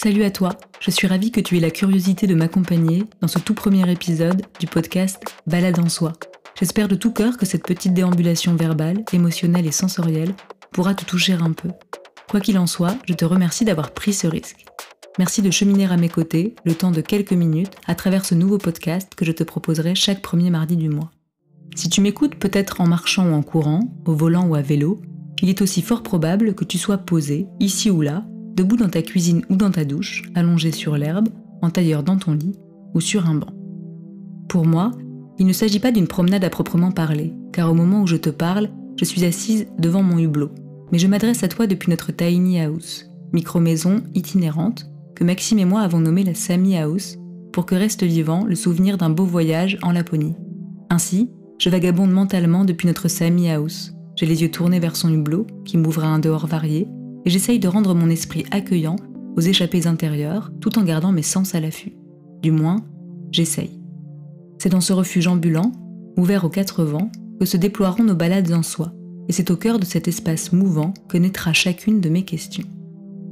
Salut à toi, je suis ravie que tu aies la curiosité de m'accompagner dans ce tout premier épisode du podcast Balade en soi. J'espère de tout cœur que cette petite déambulation verbale, émotionnelle et sensorielle pourra te toucher un peu. Quoi qu'il en soit, je te remercie d'avoir pris ce risque. Merci de cheminer à mes côtés le temps de quelques minutes à travers ce nouveau podcast que je te proposerai chaque premier mardi du mois. Si tu m'écoutes peut-être en marchant ou en courant, au volant ou à vélo, il est aussi fort probable que tu sois posé, ici ou là, debout dans ta cuisine ou dans ta douche, allongé sur l'herbe, en tailleur dans ton lit ou sur un banc. Pour moi, il ne s'agit pas d'une promenade à proprement parler, car au moment où je te parle, je suis assise devant mon hublot. Mais je m'adresse à toi depuis notre tiny house, micro-maison itinérante que Maxime et moi avons nommée la Sami House pour que reste vivant le souvenir d'un beau voyage en Laponie. Ainsi, je vagabonde mentalement depuis notre Sami House. J'ai les yeux tournés vers son hublot, qui m'ouvre à un dehors varié, et j'essaye de rendre mon esprit accueillant aux échappées intérieures, tout en gardant mes sens à l'affût. Du moins, j'essaye. C'est dans ce refuge ambulant, ouvert aux quatre vents, que se déploieront nos balades en soi, et c'est au cœur de cet espace mouvant que naîtra chacune de mes questions.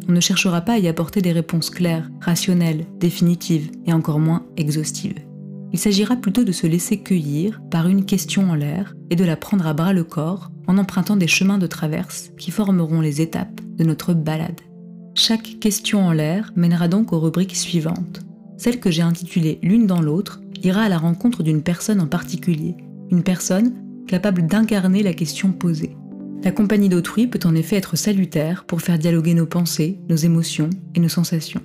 On ne cherchera pas à y apporter des réponses claires, rationnelles, définitives et encore moins exhaustives. Il s'agira plutôt de se laisser cueillir par une question en l'air et de la prendre à bras le corps en empruntant des chemins de traverse qui formeront les étapes de notre balade. Chaque question en l'air mènera donc aux rubriques suivantes. Celle que j'ai intitulée L'une dans l'autre ira à la rencontre d'une personne en particulier, une personne capable d'incarner la question posée. La compagnie d'autrui peut en effet être salutaire pour faire dialoguer nos pensées, nos émotions et nos sensations.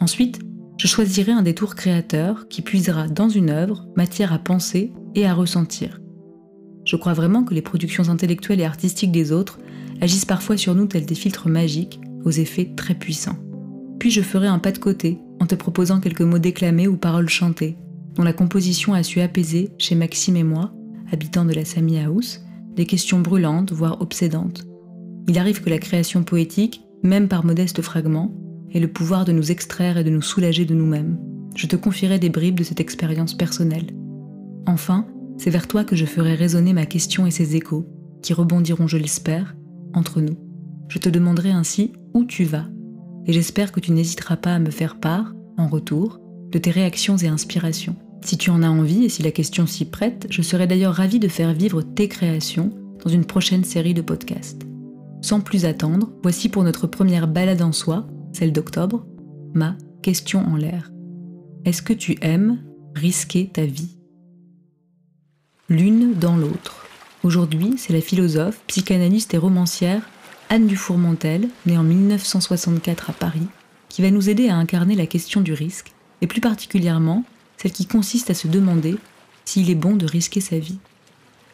Ensuite, je choisirai un détour créateur qui puisera dans une œuvre matière à penser et à ressentir. Je crois vraiment que les productions intellectuelles et artistiques des autres agissent parfois sur nous tels des filtres magiques aux effets très puissants. Puis je ferai un pas de côté en te proposant quelques mots déclamés ou paroles chantées, dont la composition a su apaiser, chez Maxime et moi, habitants de la Sami House, des questions brûlantes, voire obsédantes. Il arrive que la création poétique, même par modestes fragments, ait le pouvoir de nous extraire et de nous soulager de nous-mêmes. Je te confierai des bribes de cette expérience personnelle. Enfin, c'est vers toi que je ferai résonner ma question et ses échos, qui rebondiront, je l'espère, entre nous. Je te demanderai ainsi où tu vas, et j'espère que tu n'hésiteras pas à me faire part, en retour, de tes réactions et inspirations. Si tu en as envie et si la question s'y prête, je serais d'ailleurs ravie de faire vivre tes créations dans une prochaine série de podcasts. Sans plus attendre, voici pour notre première balade en soi, celle d'octobre, ma question en l'air. Est-ce que tu aimes risquer ta vie? L'une dans l'autre. Aujourd'hui, c'est la philosophe, psychanalyste et romancière Anne Dufourmentel, née en 1964 à Paris, qui va nous aider à incarner la question du risque, et plus particulièrement celle qui consiste à se demander s'il est bon de risquer sa vie.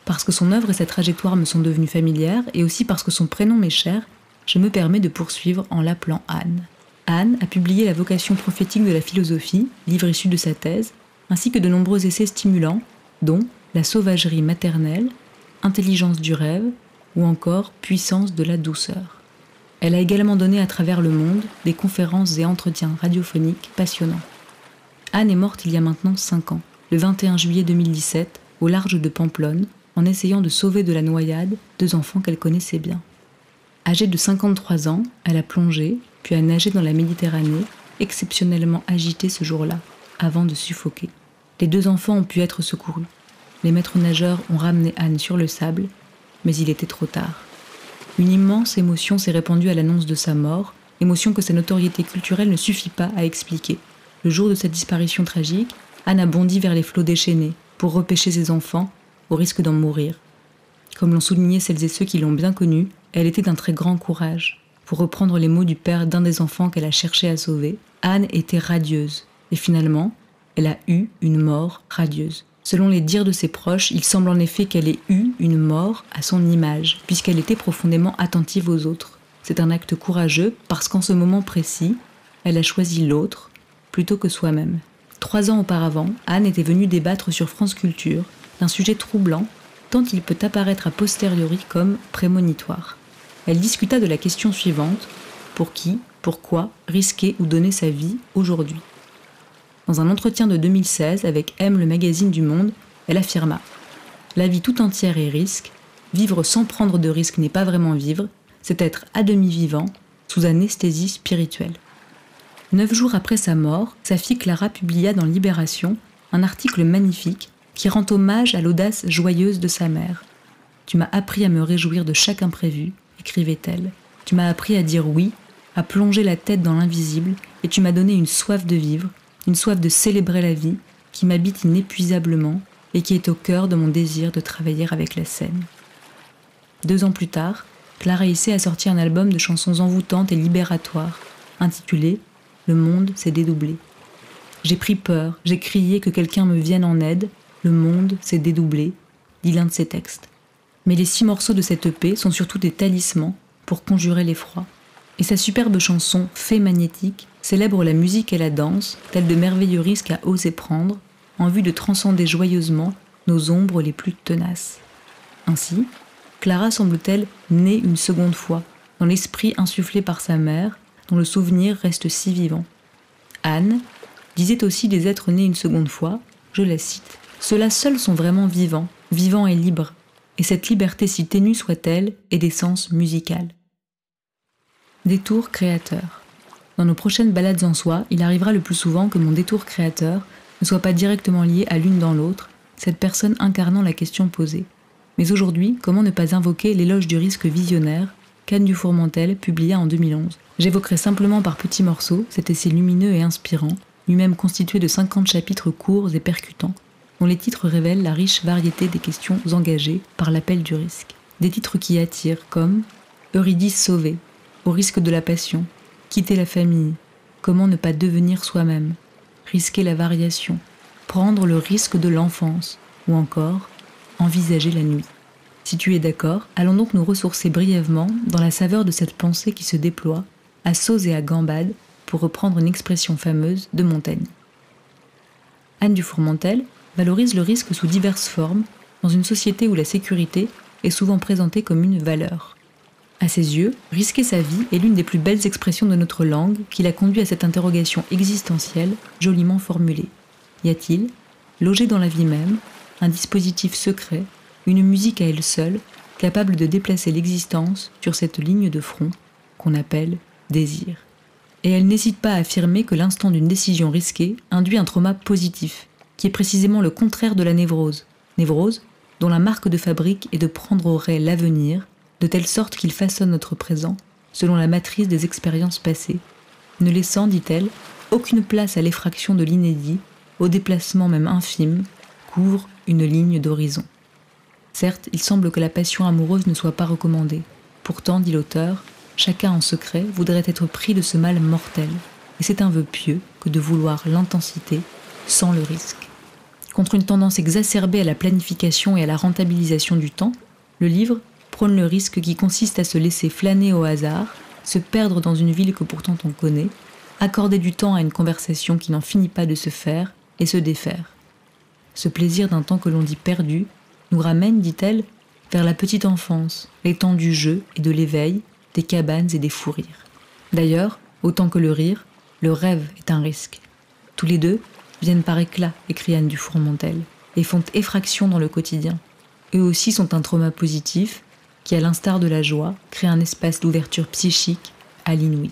Parce que son œuvre et sa trajectoire me sont devenues familières, et aussi parce que son prénom m'est cher, je me permets de poursuivre en l'appelant Anne. Anne a publié La vocation prophétique de la philosophie, livre issu de sa thèse, ainsi que de nombreux essais stimulants, dont La sauvagerie maternelle, Intelligence du rêve ou encore Puissance de la douceur. Elle a également donné à travers le monde des conférences et entretiens radiophoniques passionnants. Anne est morte il y a maintenant 5 ans, le 21 juillet 2017, au large de Pamplonne, en essayant de sauver de la noyade deux enfants qu'elle connaissait bien. Âgée de 53 ans, elle a plongé, puis a nagé dans la Méditerranée, exceptionnellement agitée ce jour-là, avant de suffoquer. Les deux enfants ont pu être secourus. Les maîtres nageurs ont ramené Anne sur le sable, mais il était trop tard. Une immense émotion s'est répandue à l'annonce de sa mort, émotion que sa notoriété culturelle ne suffit pas à expliquer. Le jour de cette disparition tragique, Anne a bondi vers les flots déchaînés pour repêcher ses enfants, au risque d'en mourir. Comme l'ont souligné celles et ceux qui l'ont bien connue, elle était d'un très grand courage. Pour reprendre les mots du père d'un des enfants qu'elle a cherché à sauver, Anne était radieuse, et finalement, elle a eu une mort radieuse. Selon les dires de ses proches, il semble en effet qu'elle ait eu une mort à son image, puisqu'elle était profondément attentive aux autres. C'est un acte courageux parce qu'en ce moment précis, elle a choisi l'autre plutôt que soi-même. Trois ans auparavant, Anne était venue débattre sur France Culture d'un sujet troublant, tant il peut apparaître a posteriori comme prémonitoire. Elle discuta de la question suivante pour qui, pourquoi risquer ou donner sa vie aujourd'hui? Dans un entretien de 2016 avec M, le magazine du Monde, elle affirma La vie tout entière est risque, vivre sans prendre de risque n'est pas vraiment vivre, c'est être à demi vivant, sous anesthésie spirituelle. Neuf jours après sa mort, sa fille Clara publia dans Libération un article magnifique qui rend hommage à l'audace joyeuse de sa mère. Tu m'as appris à me réjouir de chaque imprévu, écrivait-elle. Tu m'as appris à dire oui, à plonger la tête dans l'invisible, et tu m'as donné une soif de vivre, une soif de célébrer la vie, qui m'habite inépuisablement et qui est au cœur de mon désir de travailler avec la scène. Deux ans plus tard, Clara Issé a sorti un album de chansons envoûtantes et libératoires, intitulé le monde s'est dédoublé. J'ai pris peur, j'ai crié que quelqu'un me vienne en aide, le monde s'est dédoublé, dit l'un de ses textes. Mais les six morceaux de cette EP sont surtout des talismans pour conjurer l'effroi. Et sa superbe chanson Fée magnétique célèbre la musique et la danse, tels de merveilleux risques à oser prendre, en vue de transcender joyeusement nos ombres les plus tenaces. Ainsi, Clara semble-t-elle née une seconde fois, dans l'esprit insufflé par sa mère, dont le souvenir reste si vivant. Anne disait aussi des êtres nés une seconde fois, je la cite, Ceux-là seuls sont vraiment vivants, vivants et libres, et cette liberté si ténue soit-elle est d'essence musicale. Détour créateur. Dans nos prochaines balades en soi, il arrivera le plus souvent que mon détour créateur ne soit pas directement lié à l'une dans l'autre, cette personne incarnant la question posée. Mais aujourd'hui, comment ne pas invoquer l'éloge du risque visionnaire Canne du Fourmentel, publié en 2011 J'évoquerai simplement par petits morceaux cet essai lumineux et inspirant, lui-même constitué de 50 chapitres courts et percutants, dont les titres révèlent la riche variété des questions engagées par l'appel du risque. Des titres qui attirent comme Eurydice sauvée, au risque de la passion, quitter la famille, comment ne pas devenir soi-même, risquer la variation, prendre le risque de l'enfance, ou encore envisager la nuit. Si tu es d'accord, allons donc nous ressourcer brièvement dans la saveur de cette pensée qui se déploie, à sauce et à gambade, pour reprendre une expression fameuse de Montaigne. Anne du Fourmentel valorise le risque sous diverses formes dans une société où la sécurité est souvent présentée comme une valeur. À ses yeux, risquer sa vie est l'une des plus belles expressions de notre langue qui l'a conduit à cette interrogation existentielle joliment formulée. Y a-t-il, logé dans la vie même, un dispositif secret, une musique à elle seule, capable de déplacer l'existence sur cette ligne de front qu'on appelle désir? Et elle n'hésite pas à affirmer que l'instant d'une décision risquée induit un trauma positif, qui est précisément le contraire de la névrose. Névrose, dont la marque de fabrique est de prendre au réel l'avenir, de telle sorte qu'il façonne notre présent, selon la matrice des expériences passées, ne laissant, dit-elle, aucune place à l'effraction de l'inédit, au déplacement même infime, couvre une ligne d'horizon. Certes, il semble que la passion amoureuse ne soit pas recommandée. Pourtant, dit l'auteur, chacun en secret voudrait être pris de ce mal mortel, et c'est un vœu pieux que de vouloir l'intensité sans le risque. Contre une tendance exacerbée à la planification et à la rentabilisation du temps, le livre prône le risque qui consiste à se laisser flâner au hasard, se perdre dans une ville que pourtant on connaît, accorder du temps à une conversation qui n'en finit pas de se faire et se défaire. Ce plaisir d'un temps que l'on dit perdu nous ramène, dit-elle, vers la petite enfance, les temps du jeu et de l'éveil, des cabanes et des fous rires. D'ailleurs, autant que le rire, le rêve est un risque. Tous les deux viennent par éclat, écrit Anne du Fourmentel, et font effraction dans le quotidien. Eux aussi sont un trauma positif qui, à l'instar de la joie, crée un espace d'ouverture psychique à l'inouï.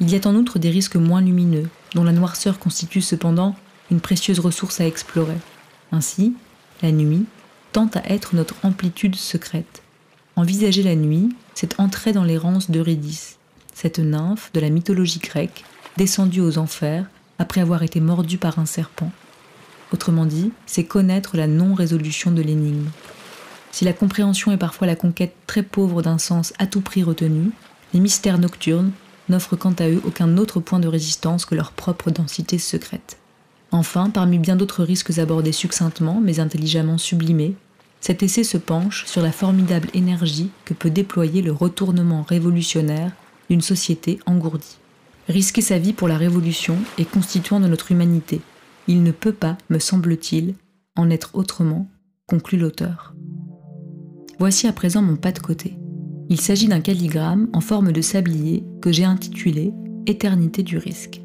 Il y a en outre des risques moins lumineux, dont la noirceur constitue cependant une précieuse ressource à explorer. Ainsi, la nuit tend à être notre amplitude secrète. Envisager la nuit, c'est entrer dans l'errance d'Eurydice, cette nymphe de la mythologie grecque, descendue aux enfers après avoir été mordue par un serpent. Autrement dit, c'est connaître la non-résolution de l'énigme. Si la compréhension est parfois la conquête très pauvre d'un sens à tout prix retenu, les mystères nocturnes n'offrent quant à eux aucun autre point de résistance que leur propre densité secrète. Enfin, parmi bien d'autres risques abordés succinctement mais intelligemment sublimés, cet essai se penche sur la formidable énergie que peut déployer le retournement révolutionnaire d'une société engourdie. Risquer sa vie pour la révolution est constituant de notre humanité. Il ne peut pas, me semble-t-il, en être autrement, conclut l'auteur. Voici à présent mon pas de côté. Il s'agit d'un calligramme en forme de sablier que j'ai intitulé Éternité du risque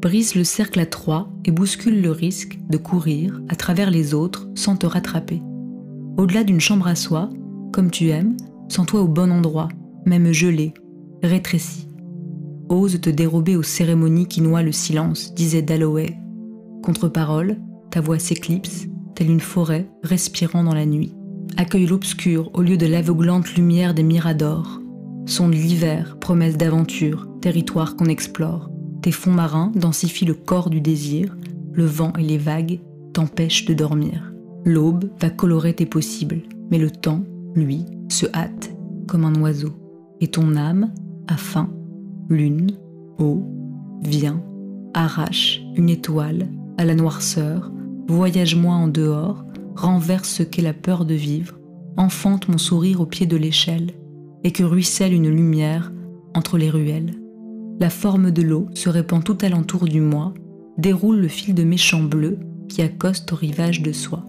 brise le cercle à trois et bouscule le risque de courir à travers les autres sans te rattraper. Au-delà d'une chambre à soi, comme tu aimes, sens-toi au bon endroit, même gelé, rétréci. ose te dérober aux cérémonies qui noient le silence, disait Dalloway. Contre-parole, ta voix s'éclipse, telle une forêt respirant dans la nuit. Accueille l'obscur au lieu de l'aveuglante lumière des miradors. Sonde l'hiver, promesse d'aventure, territoire qu'on explore. Tes fonds marins densifient le corps du désir, le vent et les vagues t'empêchent de dormir. L'aube va colorer tes possibles, mais le temps, lui, se hâte comme un oiseau. Et ton âme a faim, lune, eau, vient, arrache une étoile à la noirceur, voyage-moi en dehors, renverse ce qu'est la peur de vivre, enfante mon sourire au pied de l'échelle, et que ruisselle une lumière entre les ruelles. La forme de l'eau se répand tout alentour du moi, déroule le fil de méchant bleu qui accoste au rivage de soi.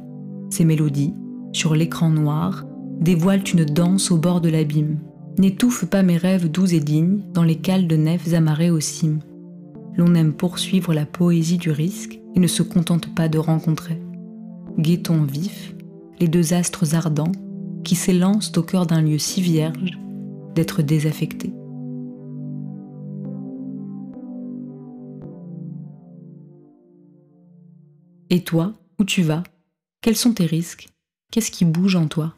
Ces mélodies, sur l'écran noir, dévoilent une danse au bord de l'abîme. N'étouffe pas mes rêves doux et dignes dans les cales de nefs amarrées aux cimes. L'on aime poursuivre la poésie du risque ne se contente pas de rencontrer. Guettons vif, les deux astres ardents qui s'élancent au cœur d'un lieu si vierge d'être désaffecté. Et toi, où tu vas? Quels sont tes risques? Qu'est-ce qui bouge en toi?